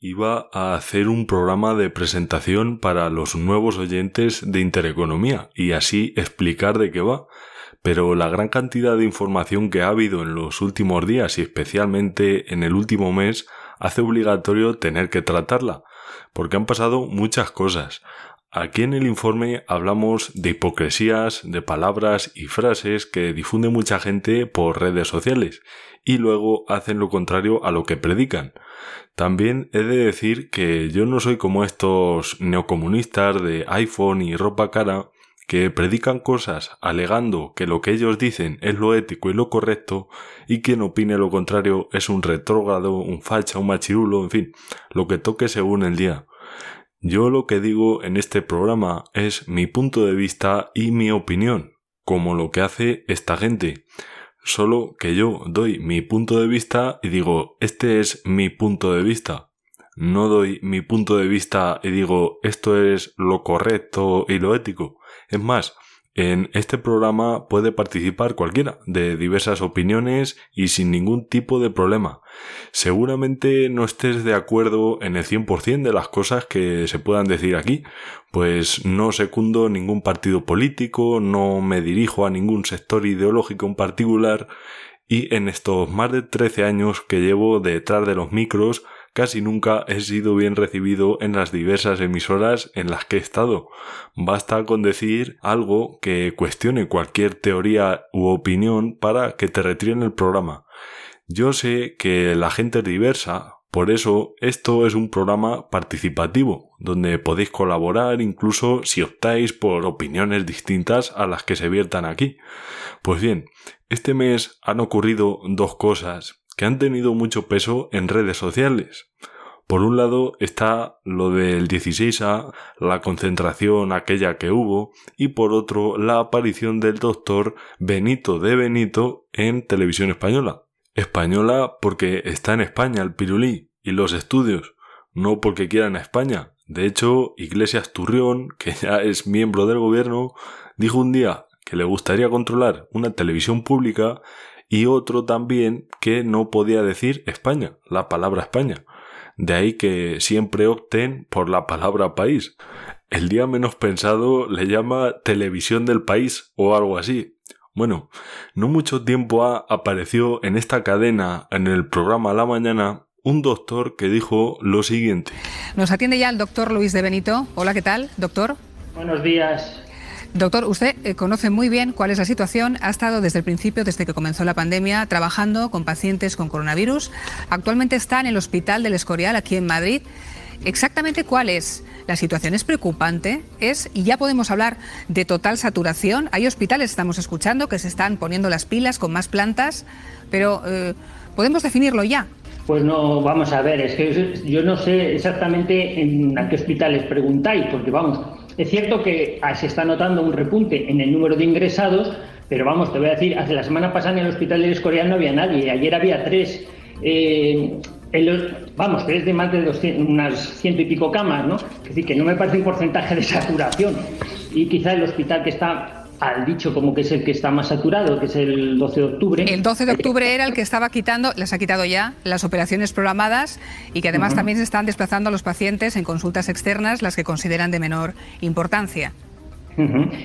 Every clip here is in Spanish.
iba a hacer un programa de presentación para los nuevos oyentes de Intereconomía y así explicar de qué va. Pero la gran cantidad de información que ha habido en los últimos días y especialmente en el último mes hace obligatorio tener que tratarla, porque han pasado muchas cosas. Aquí en el informe hablamos de hipocresías, de palabras y frases que difunde mucha gente por redes sociales y luego hacen lo contrario a lo que predican. También he de decir que yo no soy como estos neocomunistas de iPhone y ropa cara que predican cosas alegando que lo que ellos dicen es lo ético y lo correcto y quien opine lo contrario es un retrógrado, un facha, un machirulo, en fin, lo que toque según el día. Yo lo que digo en este programa es mi punto de vista y mi opinión, como lo que hace esta gente. Solo que yo doy mi punto de vista y digo, este es mi punto de vista. No doy mi punto de vista y digo, esto es lo correcto y lo ético. Es más, en este programa puede participar cualquiera, de diversas opiniones y sin ningún tipo de problema. Seguramente no estés de acuerdo en el 100% de las cosas que se puedan decir aquí, pues no secundo ningún partido político, no me dirijo a ningún sector ideológico en particular, y en estos más de 13 años que llevo detrás de los micros, casi nunca he sido bien recibido en las diversas emisoras en las que he estado. Basta con decir algo que cuestione cualquier teoría u opinión para que te retiren el programa. Yo sé que la gente es diversa, por eso esto es un programa participativo, donde podéis colaborar incluso si optáis por opiniones distintas a las que se viertan aquí. Pues bien, este mes han ocurrido dos cosas que han tenido mucho peso en redes sociales. Por un lado está lo del 16A, la concentración aquella que hubo, y por otro la aparición del doctor Benito de Benito en televisión española. Española porque está en España el pirulí y los estudios, no porque quieran a España. De hecho, Iglesias Turrión, que ya es miembro del gobierno, dijo un día que le gustaría controlar una televisión pública y otro también que no podía decir España, la palabra España. De ahí que siempre opten por la palabra país. El día menos pensado le llama televisión del país o algo así. Bueno, no mucho tiempo ha apareció en esta cadena, en el programa La Mañana, un doctor que dijo lo siguiente. Nos atiende ya el doctor Luis de Benito. Hola, ¿qué tal, doctor? Buenos días. Doctor, usted eh, conoce muy bien cuál es la situación. Ha estado desde el principio, desde que comenzó la pandemia, trabajando con pacientes con coronavirus. Actualmente está en el Hospital del Escorial, aquí en Madrid. Exactamente cuál es. La situación es preocupante, es, y ya podemos hablar de total saturación. Hay hospitales, estamos escuchando, que se están poniendo las pilas con más plantas, pero eh, ¿podemos definirlo ya? Pues no, vamos a ver, es que yo no sé exactamente en a qué hospitales preguntáis, porque vamos, es cierto que ah, se está notando un repunte en el número de ingresados, pero vamos, te voy a decir, hace la semana pasada en el hospital del Escorial no había nadie, ayer había tres. Eh, vamos, tres de más de 200, unas ciento y pico camas, ¿no? Es decir, que no me parece un porcentaje de saturación. Y quizá el hospital que está al dicho como que es el que está más saturado, que es el 12 de octubre. El 12 de octubre era el que estaba quitando, les ha quitado ya las operaciones programadas y que además también se están desplazando a los pacientes en consultas externas, las que consideran de menor importancia.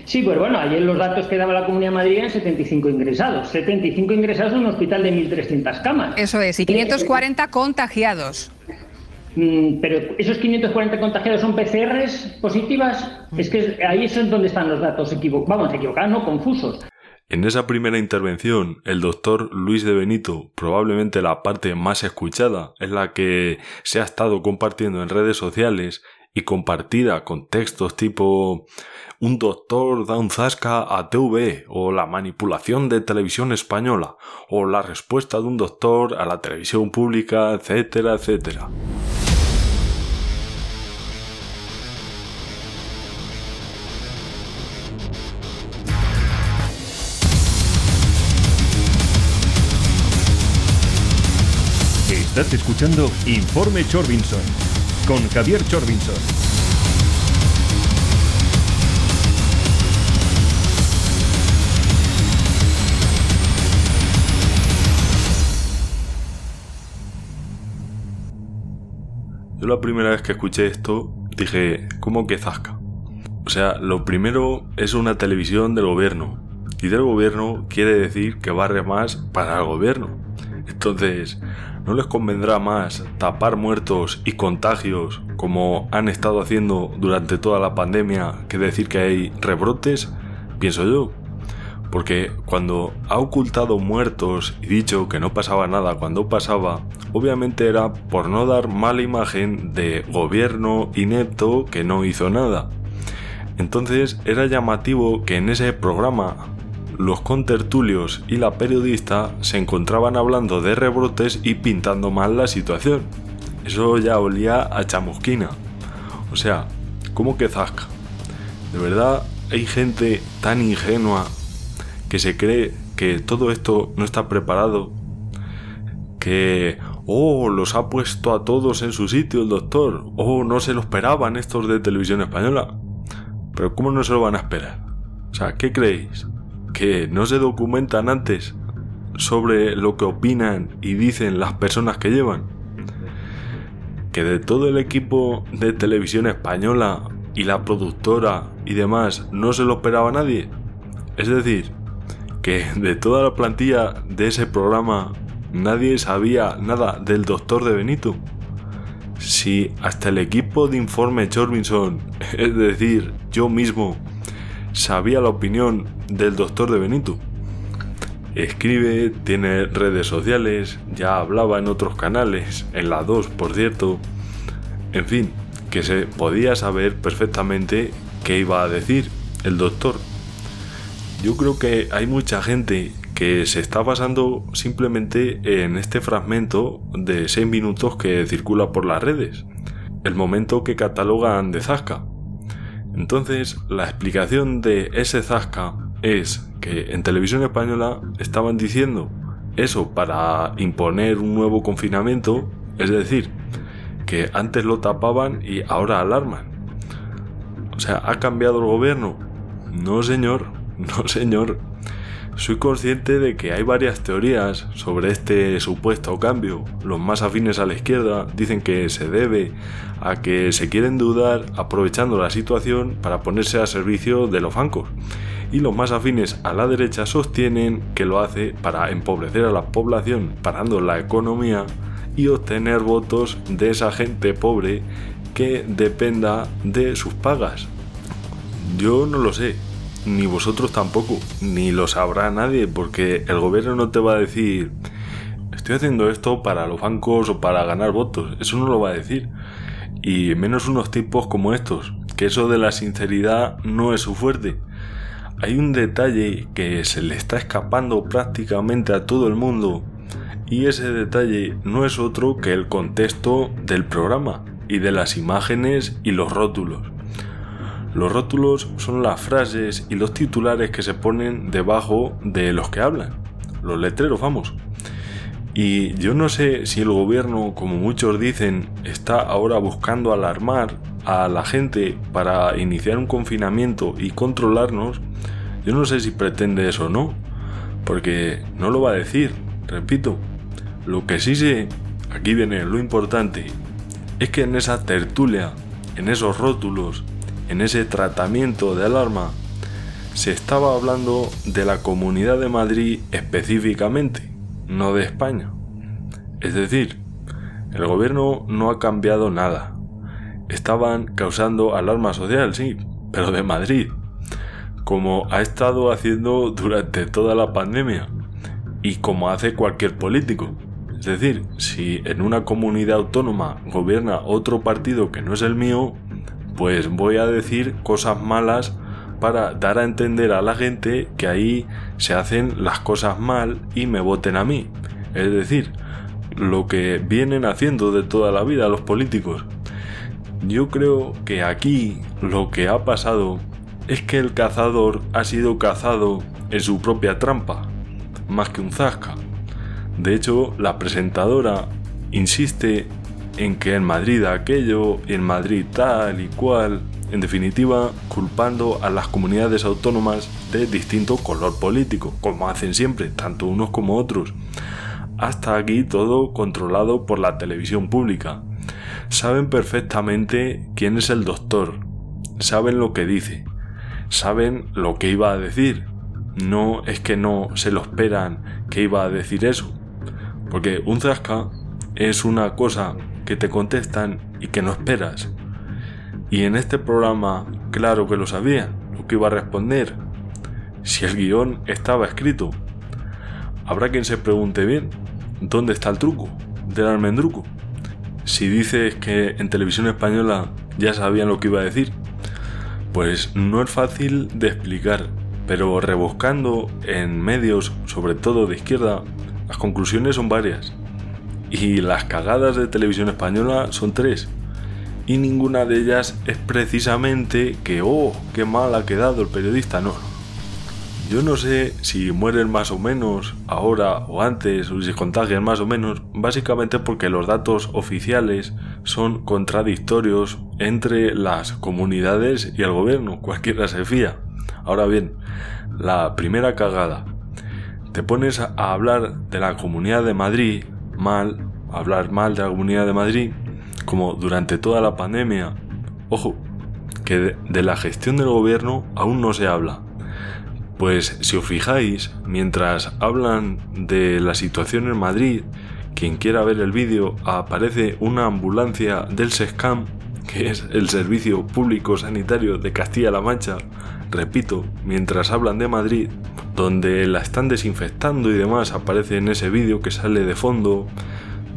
Sí, pues bueno, ayer los datos que daba la Comunidad de Madrid eran 75 ingresados. 75 ingresados en un hospital de 1.300 camas. Eso es, y 540 contagiados. Mm, pero esos 540 contagiados son PCRs positivas. Es que ahí es donde están los datos equivocados, vamos, equivocados, no confusos. En esa primera intervención, el doctor Luis de Benito, probablemente la parte más escuchada, es la que se ha estado compartiendo en redes sociales y compartida con textos tipo un doctor da un zasca a TV o la manipulación de televisión española o la respuesta de un doctor a la televisión pública, etcétera, etcétera. Estás escuchando Informe Chorbinson con Javier Chorbinson. Yo la primera vez que escuché esto dije, ¿cómo que zasca? O sea, lo primero es una televisión del gobierno. Y del gobierno quiere decir que barre más para el gobierno. Entonces, ¿no les convendrá más tapar muertos y contagios como han estado haciendo durante toda la pandemia que decir que hay rebrotes? Pienso yo. Porque cuando ha ocultado muertos y dicho que no pasaba nada cuando pasaba, obviamente era por no dar mala imagen de gobierno inepto que no hizo nada. Entonces era llamativo que en ese programa los contertulios y la periodista se encontraban hablando de rebrotes y pintando mal la situación. Eso ya olía a chamusquina. O sea, ¿cómo que zasca? De verdad hay gente tan ingenua que se cree que todo esto no está preparado, que, oh, los ha puesto a todos en su sitio el doctor, oh, no se lo esperaban estos de televisión española. Pero ¿cómo no se lo van a esperar? O sea, ¿qué creéis? ¿Que no se documentan antes sobre lo que opinan y dicen las personas que llevan? ¿Que de todo el equipo de televisión española y la productora y demás no se lo esperaba nadie? Es decir, que de toda la plantilla de ese programa nadie sabía nada del doctor de Benito. Si hasta el equipo de informe Chorbinson, es decir, yo mismo, sabía la opinión del doctor de Benito. Escribe, tiene redes sociales, ya hablaba en otros canales, en la 2 por cierto. En fin, que se podía saber perfectamente qué iba a decir el doctor. Yo creo que hay mucha gente que se está basando simplemente en este fragmento de 6 minutos que circula por las redes, el momento que catalogan de Zasca. Entonces, la explicación de ese Zasca es que en televisión española estaban diciendo eso para imponer un nuevo confinamiento, es decir, que antes lo tapaban y ahora alarman. O sea, ¿ha cambiado el gobierno? No, señor, no, señor. Soy consciente de que hay varias teorías sobre este supuesto cambio. Los más afines a la izquierda dicen que se debe a que se quieren dudar aprovechando la situación para ponerse a servicio de los bancos. Y los más afines a la derecha sostienen que lo hace para empobrecer a la población parando la economía y obtener votos de esa gente pobre que dependa de sus pagas. Yo no lo sé, ni vosotros tampoco, ni lo sabrá nadie, porque el gobierno no te va a decir, estoy haciendo esto para los bancos o para ganar votos, eso no lo va a decir. Y menos unos tipos como estos, que eso de la sinceridad no es su fuerte. Hay un detalle que se le está escapando prácticamente a todo el mundo, y ese detalle no es otro que el contexto del programa y de las imágenes y los rótulos. Los rótulos son las frases y los titulares que se ponen debajo de los que hablan. Los letreros, vamos. Y yo no sé si el gobierno, como muchos dicen, está ahora buscando alarmar a la gente para iniciar un confinamiento y controlarnos. Yo no sé si pretende eso o no, porque no lo va a decir, repito. Lo que sí sé, aquí viene lo importante, es que en esa tertulia, en esos rótulos, en ese tratamiento de alarma, se estaba hablando de la Comunidad de Madrid específicamente, no de España. Es decir, el gobierno no ha cambiado nada. Estaban causando alarma social, sí, pero de Madrid, como ha estado haciendo durante toda la pandemia y como hace cualquier político. Es decir, si en una comunidad autónoma gobierna otro partido que no es el mío, pues voy a decir cosas malas para dar a entender a la gente que ahí se hacen las cosas mal y me voten a mí. Es decir, lo que vienen haciendo de toda la vida los políticos. Yo creo que aquí lo que ha pasado es que el cazador ha sido cazado en su propia trampa, más que un zasca. De hecho, la presentadora insiste en que en Madrid aquello, en Madrid tal y cual, en definitiva, culpando a las comunidades autónomas de distinto color político, como hacen siempre, tanto unos como otros. Hasta aquí todo controlado por la televisión pública. Saben perfectamente quién es el doctor, saben lo que dice, saben lo que iba a decir. No es que no se lo esperan que iba a decir eso, porque un zasca es una cosa que te contestan y que no esperas. Y en este programa, claro que lo sabía, lo que iba a responder. Si el guion estaba escrito, habrá quien se pregunte bien, ¿dónde está el truco del almendruco? Si dices que en televisión española ya sabían lo que iba a decir, pues no es fácil de explicar, pero rebuscando en medios, sobre todo de izquierda, las conclusiones son varias. Y las cagadas de televisión española son tres. Y ninguna de ellas es precisamente que, oh, qué mal ha quedado el periodista, no. Yo no sé si mueren más o menos ahora o antes, o si contagian más o menos, básicamente porque los datos oficiales son contradictorios entre las comunidades y el gobierno, cualquiera se fía. Ahora bien, la primera cagada. Te pones a hablar de la Comunidad de Madrid mal, hablar mal de la Comunidad de Madrid, como durante toda la pandemia. Ojo, que de la gestión del gobierno aún no se habla. Pues si os fijáis, mientras hablan de la situación en Madrid, quien quiera ver el vídeo, aparece una ambulancia del SESCAM, que es el Servicio Público Sanitario de Castilla-La Mancha, repito, mientras hablan de Madrid, donde la están desinfectando y demás, aparece en ese vídeo que sale de fondo.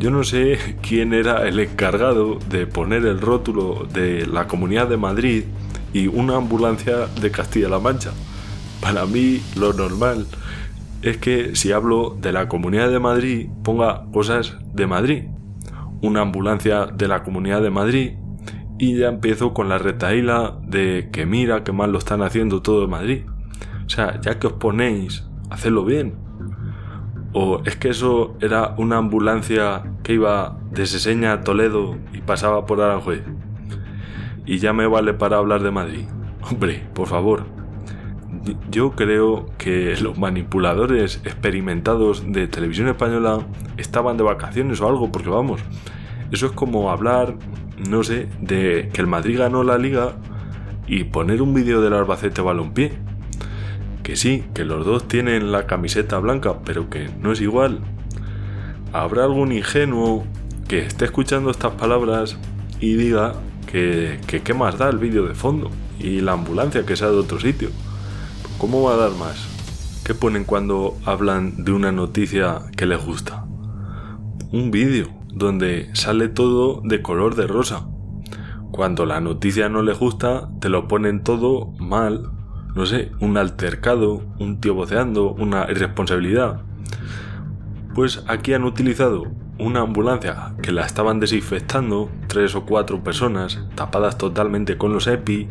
Yo no sé quién era el encargado de poner el rótulo de la Comunidad de Madrid y una ambulancia de Castilla-La Mancha. Para mí lo normal es que si hablo de la Comunidad de Madrid ponga cosas de Madrid. Una ambulancia de la Comunidad de Madrid y ya empiezo con la retaíla de que mira que mal lo están haciendo todo en Madrid. O sea, ya que os ponéis, hacedlo bien. O es que eso era una ambulancia que iba de Seseña a Toledo y pasaba por Aranjuez. Y ya me vale para hablar de Madrid. Hombre, por favor. Yo creo que los manipuladores experimentados de televisión española estaban de vacaciones o algo, porque vamos, eso es como hablar, no sé, de que el Madrid ganó la liga y poner un vídeo del Albacete Balompié. Que sí, que los dos tienen la camiseta blanca, pero que no es igual. Habrá algún ingenuo que esté escuchando estas palabras y diga que, que qué más da el vídeo de fondo y la ambulancia que sea de otro sitio. ¿Cómo va a dar más? ¿Qué ponen cuando hablan de una noticia que les gusta? Un vídeo donde sale todo de color de rosa. Cuando la noticia no les gusta, te lo ponen todo mal. No sé, un altercado, un tío voceando, una irresponsabilidad. Pues aquí han utilizado una ambulancia que la estaban desinfectando, tres o cuatro personas, tapadas totalmente con los EPI,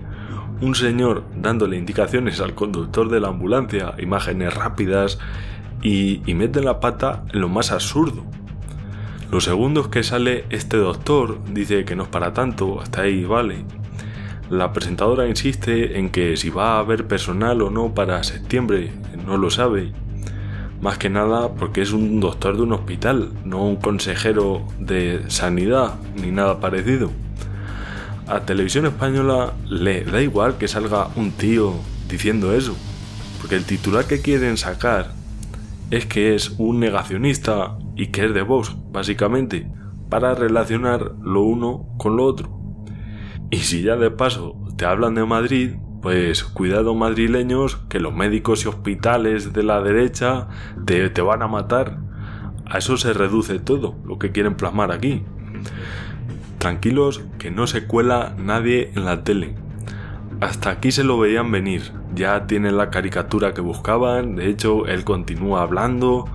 un señor dándole indicaciones al conductor de la ambulancia, imágenes rápidas, y, y meten la pata en lo más absurdo. Los segundos que sale este doctor dice que no es para tanto, hasta ahí vale. La presentadora insiste en que si va a haber personal o no para septiembre, no lo sabe. Más que nada porque es un doctor de un hospital, no un consejero de sanidad ni nada parecido. A Televisión Española le da igual que salga un tío diciendo eso, porque el titular que quieren sacar es que es un negacionista y que es de Vox, básicamente, para relacionar lo uno con lo otro. Y si ya de paso te hablan de Madrid, pues cuidado madrileños, que los médicos y hospitales de la derecha te, te van a matar. A eso se reduce todo, lo que quieren plasmar aquí. Tranquilos que no se cuela nadie en la tele. Hasta aquí se lo veían venir. Ya tienen la caricatura que buscaban. De hecho, él continúa hablando.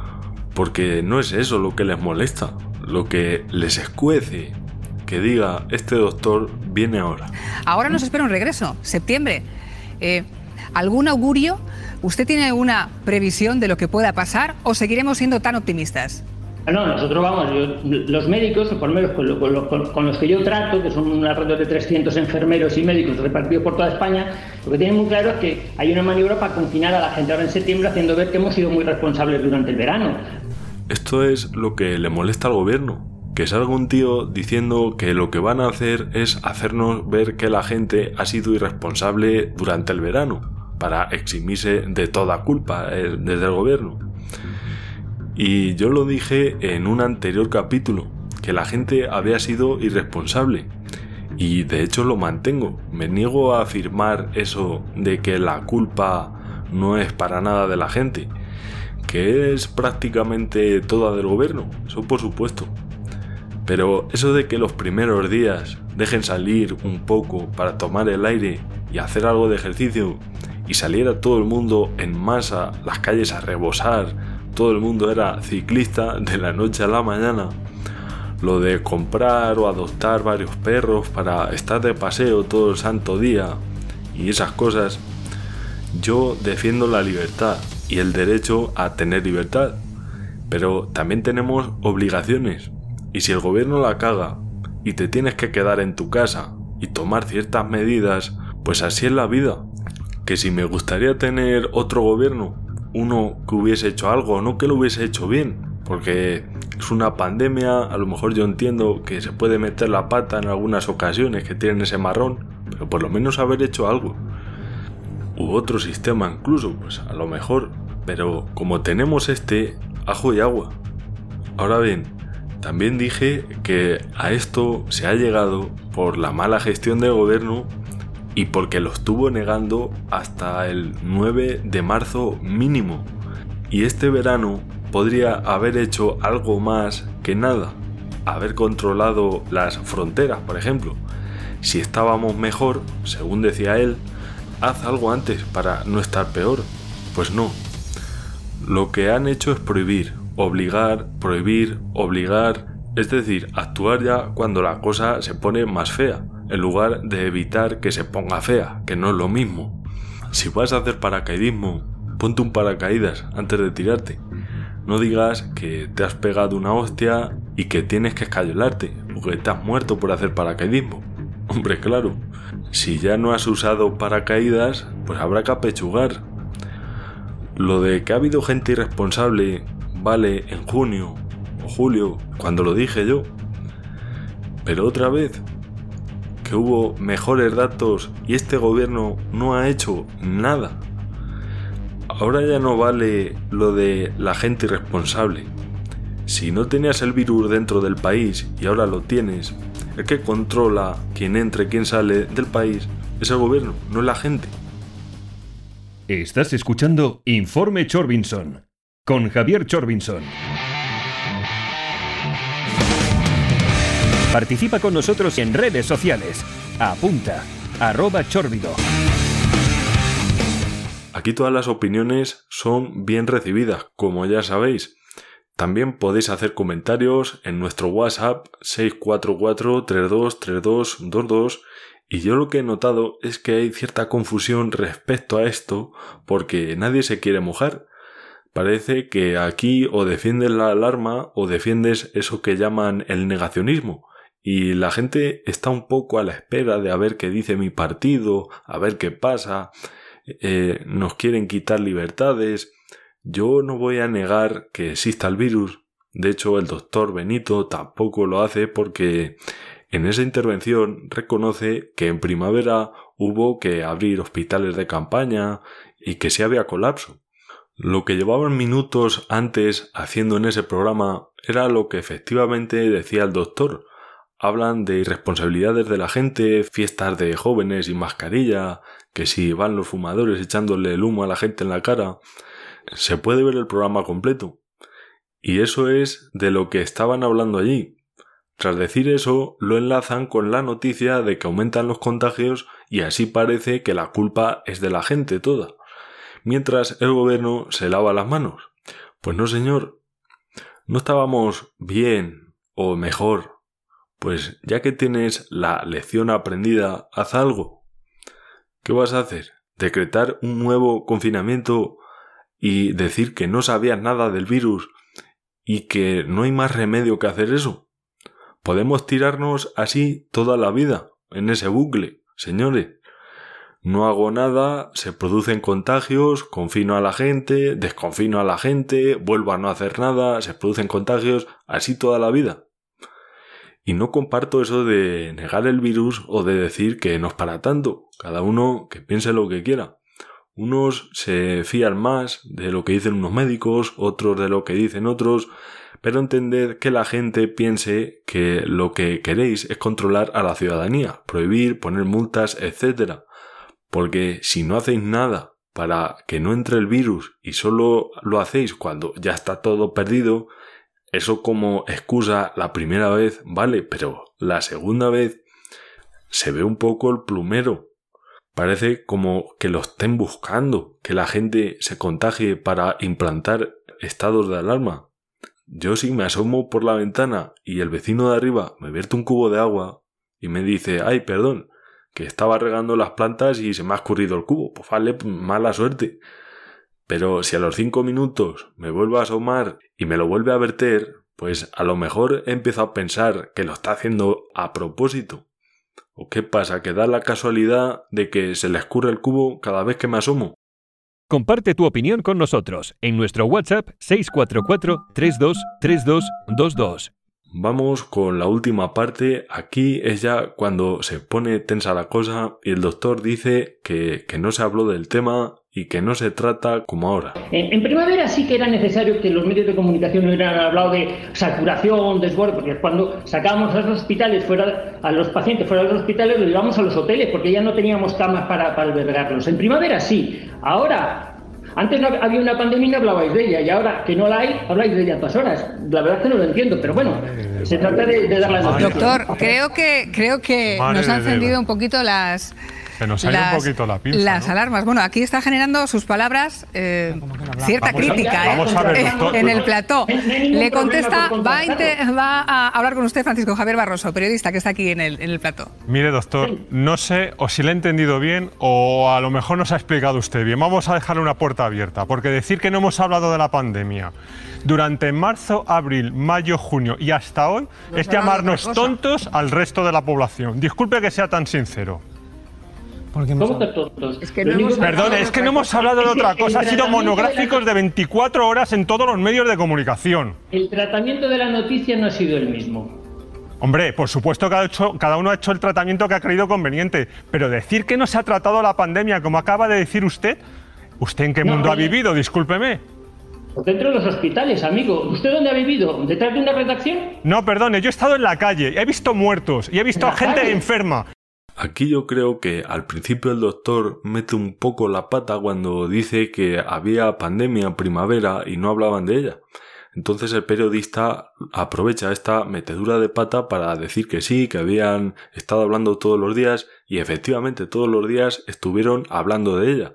Porque no es eso lo que les molesta. Lo que les escuece. Que diga, este doctor viene ahora. Ahora nos espera un regreso. Septiembre. Eh, ¿Algún augurio? ¿Usted tiene alguna previsión de lo que pueda pasar o seguiremos siendo tan optimistas? No, nosotros vamos, los médicos, por menos con, los que yo trato, que son alrededor de 300 enfermeros y médicos repartidos por toda España, lo que tienen muy claro es que hay una maniobra para confinar a la gente ahora en septiembre, haciendo ver que hemos sido muy responsables durante el verano. Esto es lo que le molesta al gobierno, que salga un tío diciendo que lo que van a hacer es hacernos ver que la gente ha sido irresponsable durante el verano, para eximirse de toda culpa eh, desde el gobierno. Y yo lo dije en un anterior capítulo, que la gente había sido irresponsable. Y de hecho lo mantengo. Me niego a afirmar eso de que la culpa no es para nada de la gente, que es prácticamente toda del gobierno, eso por supuesto. Pero eso de que los primeros días dejen salir un poco para tomar el aire y hacer algo de ejercicio y saliera todo el mundo en masa, las calles a rebosar, todo el mundo era ciclista de la noche a la mañana, lo de comprar o adoptar varios perros para estar de paseo todo el santo día y esas cosas, yo defiendo la libertad y el derecho a tener libertad, pero también tenemos obligaciones y si el gobierno la caga y te tienes que quedar en tu casa y tomar ciertas medidas, pues así es la vida. Que si me gustaría tener otro gobierno, uno que hubiese hecho algo, no que lo hubiese hecho bien, porque es una pandemia, a lo mejor yo entiendo que se puede meter la pata en algunas ocasiones que tienen ese marrón, pero por lo menos haber hecho algo. U otro sistema incluso, pues a lo mejor, pero como tenemos este, ajo y agua. Ahora bien, también dije que a esto se ha llegado por la mala gestión del gobierno y porque lo estuvo negando hasta el 9 de marzo mínimo. Y este verano podría haber hecho algo más que nada, haber controlado las fronteras, por ejemplo. Si estábamos mejor, según decía él, haz algo antes para no estar peor. Pues no. Lo que han hecho es prohibir, obligar, prohibir, obligar, es decir, actuar ya cuando la cosa se pone más fea, en lugar de evitar que se ponga fea, que no es lo mismo. Si vas a hacer paracaidismo, ponte un paracaídas antes de tirarte. No digas que te has pegado una hostia y que tienes que escayolarte, o que has muerto por hacer paracaidismo. Hombre, claro, si ya no has usado paracaídas, pues habrá que apechugar. Lo de que ha habido gente irresponsable vale en junio o julio, cuando lo dije yo. Pero otra vez, que hubo mejores datos y este gobierno no ha hecho nada. Ahora ya no vale lo de la gente irresponsable. Si no tenías el virus dentro del país y ahora lo tienes, el que controla quién entra y quién sale del país es el gobierno, no la gente. Estás escuchando Informe Chorbinson con Javier Chorbinson. Participa con nosotros en redes sociales. Apunta, arroba chorbido. Aquí todas las opiniones son bien recibidas, como ya sabéis. También podéis hacer comentarios en nuestro WhatsApp 644-323222 y yo lo que he notado es que hay cierta confusión respecto a esto porque nadie se quiere mojar. Parece que aquí o defiendes la alarma o defiendes eso que llaman el negacionismo. Y la gente está un poco a la espera de a ver qué dice mi partido, a ver qué pasa, eh, nos quieren quitar libertades. Yo no voy a negar que exista el virus. De hecho, el doctor Benito tampoco lo hace porque en esa intervención reconoce que en primavera hubo que abrir hospitales de campaña y que se había colapso. Lo que llevaban minutos antes haciendo en ese programa era lo que efectivamente decía el doctor. Hablan de irresponsabilidades de la gente, fiestas de jóvenes y mascarilla, que si van los fumadores echándole el humo a la gente en la cara. Se puede ver el programa completo. Y eso es de lo que estaban hablando allí. Tras decir eso, lo enlazan con la noticia de que aumentan los contagios y así parece que la culpa es de la gente toda mientras el gobierno se lava las manos. Pues no, señor. No estábamos bien o mejor. Pues ya que tienes la lección aprendida, haz algo. ¿Qué vas a hacer? ¿Decretar un nuevo confinamiento y decir que no sabías nada del virus y que no hay más remedio que hacer eso? Podemos tirarnos así toda la vida, en ese bucle, señores no hago nada, se producen contagios, confino a la gente, desconfino a la gente, vuelvo a no hacer nada, se producen contagios, así toda la vida. Y no comparto eso de negar el virus o de decir que no es para tanto. Cada uno que piense lo que quiera. Unos se fían más de lo que dicen unos médicos, otros de lo que dicen otros, pero entended que la gente piense que lo que queréis es controlar a la ciudadanía, prohibir, poner multas, etc. Porque si no hacéis nada para que no entre el virus y solo lo hacéis cuando ya está todo perdido, eso como excusa la primera vez, vale, pero la segunda vez se ve un poco el plumero. Parece como que lo estén buscando, que la gente se contagie para implantar estados de alarma. Yo si me asomo por la ventana y el vecino de arriba me vierte un cubo de agua y me dice, ay, perdón, que estaba regando las plantas y se me ha escurrido el cubo, pues vale, mala suerte. Pero si a los cinco minutos me vuelvo a asomar y me lo vuelve a verter, pues a lo mejor empiezo a pensar que lo está haciendo a propósito. ¿O qué pasa? ¿Que da la casualidad de que se le escurre el cubo cada vez que me asomo? Comparte tu opinión con nosotros en nuestro WhatsApp 644 323222. Vamos con la última parte. Aquí es ya cuando se pone tensa la cosa y el doctor dice que, que no se habló del tema y que no se trata como ahora. En, primavera sí que era necesario que los medios de comunicación hubieran hablado de saturación, desborde, porque cuando sacábamos a los hospitales fuera, a los pacientes fuera de los hospitales, los llevamos a los hoteles, porque ya no teníamos camas para, para albergarlos. En primavera sí. Ahora antes no había una pandemia y no hablabais de ella, y ahora que no la hay, habláis de ella a todas horas. La verdad es que no lo entiendo, pero bueno, se trata de, de dar la Doctor, creo que, creo que nos han encendido un poquito las se nos las, un poquito la pinza. Las alarmas. Bueno, aquí está generando sus palabras eh, cierta crítica ¿eh? en el plató. Le contesta, va a, va a, hablar con usted Francisco Javier Barroso, periodista que está aquí en el, en el plató. Mire, doctor, no sé o si le he entendido bien o a lo mejor nos ha explicado usted bien. Vamos a dejarle una puerta abierta, porque decir que no hemos hablado de la pandemia durante marzo, abril, mayo, junio y hasta hoy es llamarnos tontos al resto de la población. Disculpe que sea tan sincero. ¿Cómo que tontos? Es que no hemos Perdón, es que no hemos hablado de otra cosa. Ha sido monográficos de 24 horas en todos los medios de comunicación. El tratamiento de la noticia no ha sido el mismo. Hombre, por supuesto que hecho, cada uno ha hecho el tratamiento que ha creído conveniente, pero decir que no se ha tratado la pandemia, como acaba de decir usted, ¿usted en qué mundo ha vivido? Discúlpeme. Dentro de los hospitales, amigo. ¿Usted dónde ha vivido? ¿Detrás de una redacción? No, perdone, yo he estado en la calle, he visto muertos y he visto a gente enferma. Aquí yo creo que al principio el doctor mete un poco la pata cuando dice que había pandemia en primavera y no hablaban de ella. Entonces el periodista aprovecha esta metedura de pata para decir que sí, que habían estado hablando todos los días y efectivamente todos los días estuvieron hablando de ella.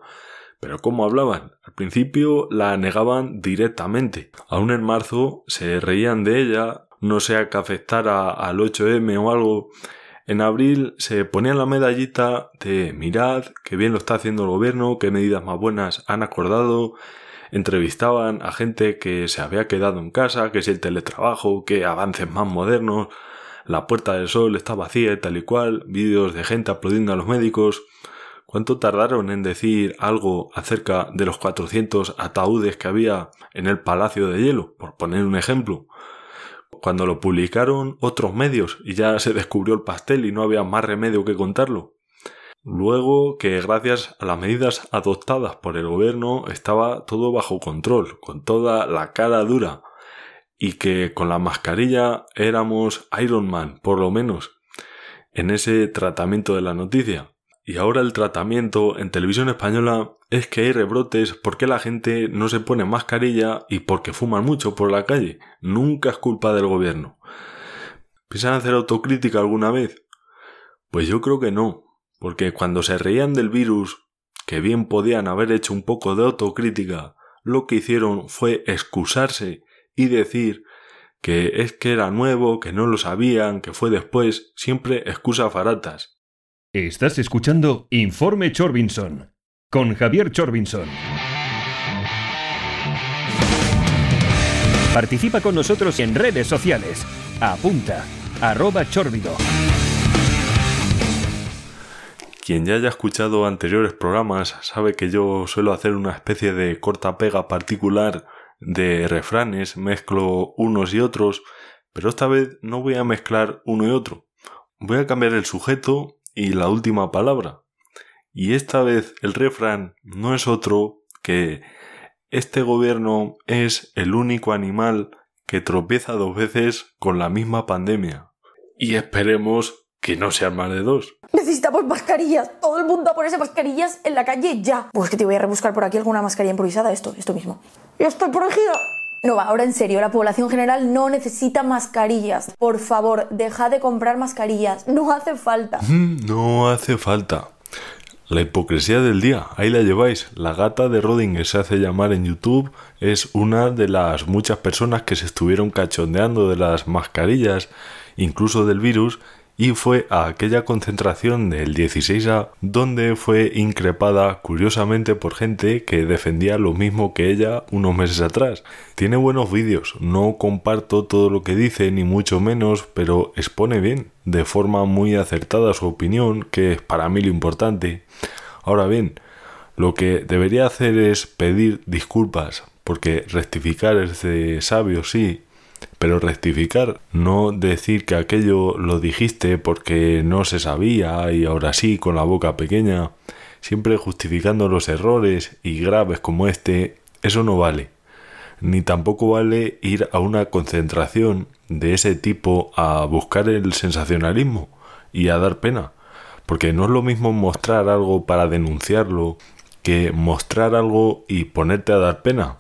Pero ¿cómo hablaban? Al principio la negaban directamente. Aún en marzo se reían de ella, no sea que afectara al 8M o algo, en abril se ponían la medallita de mirad, qué bien lo está haciendo el gobierno, qué medidas más buenas han acordado, entrevistaban a gente que se había quedado en casa, que es el teletrabajo, que avances más modernos, la puerta del sol está vacía y tal y cual, vídeos de gente aplaudiendo a los médicos. ¿Cuánto tardaron en decir algo acerca de los 400 ataúdes que había en el Palacio de Hielo, por poner un ejemplo? Cuando lo publicaron otros medios y ya se descubrió el pastel y no había más remedio que contarlo. Luego que gracias a las medidas adoptadas por el gobierno estaba todo bajo control, con toda la cara dura, y que con la mascarilla éramos Iron Man, por lo menos, en ese tratamiento de la noticia. Y ahora el tratamiento en televisión española es que hay rebrotes porque la gente no se pone mascarilla y porque fuman mucho por la calle. Nunca es culpa del gobierno. ¿Piensan hacer autocrítica alguna vez? Pues yo creo que no, porque cuando se reían del virus, que bien podían haber hecho un poco de autocrítica, lo que hicieron fue excusarse y decir que es que era nuevo, que no lo sabían, que fue después, siempre excusa faratas. Estás escuchando Informe Chorbinson con Javier Chorbinson. Participa con nosotros en redes sociales. Apunta, arroba chorbido. Quien ya haya escuchado anteriores programas sabe que yo suelo hacer una especie de corta pega particular de refranes, mezclo unos y otros Pero esta vez no voy a mezclar uno y otro. Voy a cambiar el sujeto y la última palabra. Y esta vez el refrán no es otro que este gobierno es el único animal que tropieza dos veces con la misma pandemia. Y esperemos que no sean más de dos. Necesitamos mascarillas. Todo el mundo a ponerse mascarillas en la calle ya. Pues que te voy a rebuscar por aquí alguna mascarilla improvisada. Esto, esto mismo. ¡Ya estoy protegida! No, ahora en serio, la población general no necesita mascarillas. Por favor, deja de comprar mascarillas. No hace falta. No hace falta. La hipocresía del día, ahí la lleváis. La gata de Rodinger se hace llamar en YouTube, es una de las muchas personas que se estuvieron cachondeando de las mascarillas, incluso del virus, y fue a aquella concentración del 16A donde fue increpada curiosamente por gente que defendía lo mismo que ella unos meses atrás. Tiene buenos vídeos, no comparto todo lo que dice ni mucho menos, pero expone bien, de forma muy acertada su opinión, que es para mí lo importante. Ahora bien, lo que debería hacer es pedir disculpas, porque rectificar es de sabio, sí, pero rectificar, no decir que aquello lo dijiste porque no se sabía y ahora sí con la boca pequeña, siempre justificando los errores y graves como este, eso no vale. Ni tampoco vale ir a una concentración de ese tipo a buscar el sensacionalismo y a dar pena, porque no es lo mismo mostrar algo para denunciarlo que mostrar algo y ponerte a dar pena.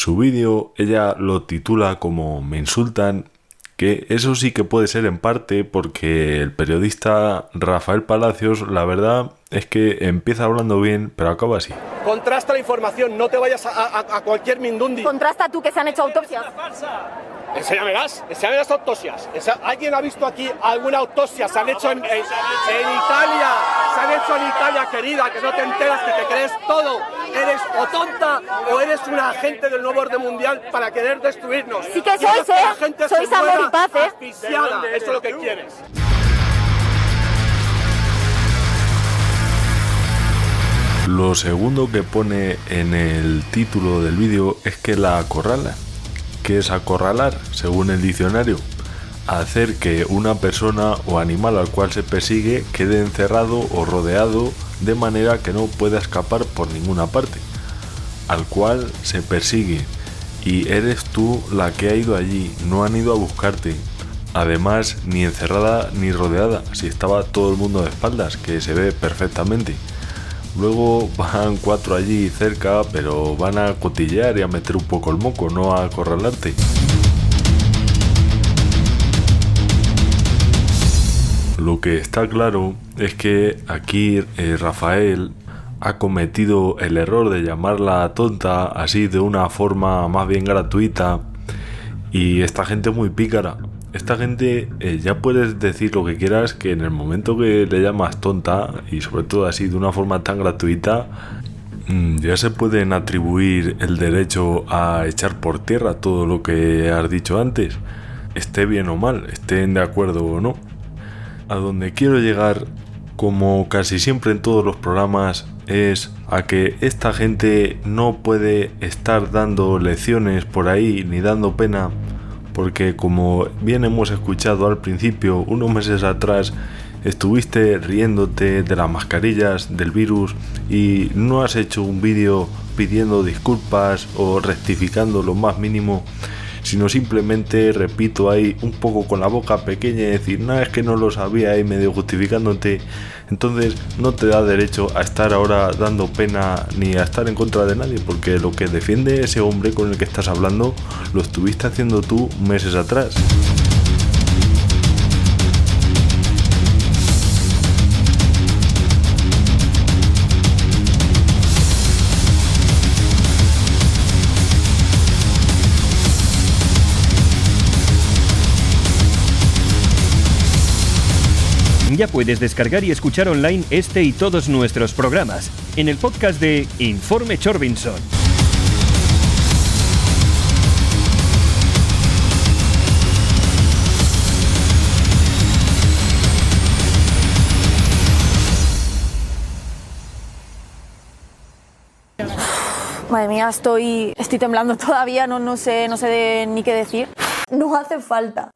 Su vídeo ella lo titula como Me insultan, que eso sí que puede ser en parte porque el periodista Rafael Palacios, la verdad es que empieza hablando bien, pero acaba así. Contrasta la información, no te vayas a, cualquier mindundi. Contrasta tú que se han hecho autopsias. Enséñamelas, enséñame las autopsias. ¿Alguien ha visto aquí alguna autopsia? Se han hecho en, Italia, se han hecho en Italia, querida, que no te enteras, que te crees todo. Eres o tonta o eres un agente del nuevo orden mundial para querer destruirnos. Sí que sois, ¿eh? Sois amor y paz, ¿eh? Eso es lo que quieres. Lo segundo que pone en el título del vídeo es que la acorrala ¿Qué es acorralar? Según el diccionario, hacer que una persona o animal al cual se persigue quede encerrado o rodeado de manera que no pueda escapar por ninguna parte, al cual se persigue. Y eres tú la que ha ido allí, no han ido a buscarte. Además, ni encerrada ni rodeada, si estaba todo el mundo de espaldas, que se ve perfectamente. Luego van cuatro allí cerca, pero van a cotillear y a meter un poco el moco, no a acorralarte. Lo que está claro es que aquí eh, Rafael ha cometido el error de llamarla tonta así de una forma más bien gratuita y esta gente muy pícara esta gente eh, ya puedes decir lo que quieras, que en el momento que le llamas tonta, y sobre todo así de una forma tan gratuita, mm, ya se pueden atribuir el derecho a echar por tierra todo lo que has dicho antes, esté bien o mal, estén de acuerdo o no. A donde quiero llegar, como casi siempre en todos los programas, es a que esta gente no puede estar dando lecciones por ahí ni dando pena porque como bien hemos escuchado al principio, unos meses atrás, estuviste riéndote de las mascarillas, del virus y no has hecho un vídeo pidiendo disculpas o rectificando lo más mínimo, sino simplemente, repito, ahí un poco con la boca pequeña y decir, no, es que no lo sabía y medio justificándote entonces no te da derecho a estar ahora dando pena ni a estar en contra de nadie, porque lo que defiende ese hombre con el que estás hablando lo estuviste haciendo tú meses atrás. Ya puedes descargar y escuchar online este y todos nuestros programas en el podcast de Informe Chorbinson. Madre mía, estoy, estoy temblando todavía, no, no sé, no sé ni qué decir. no hace falta.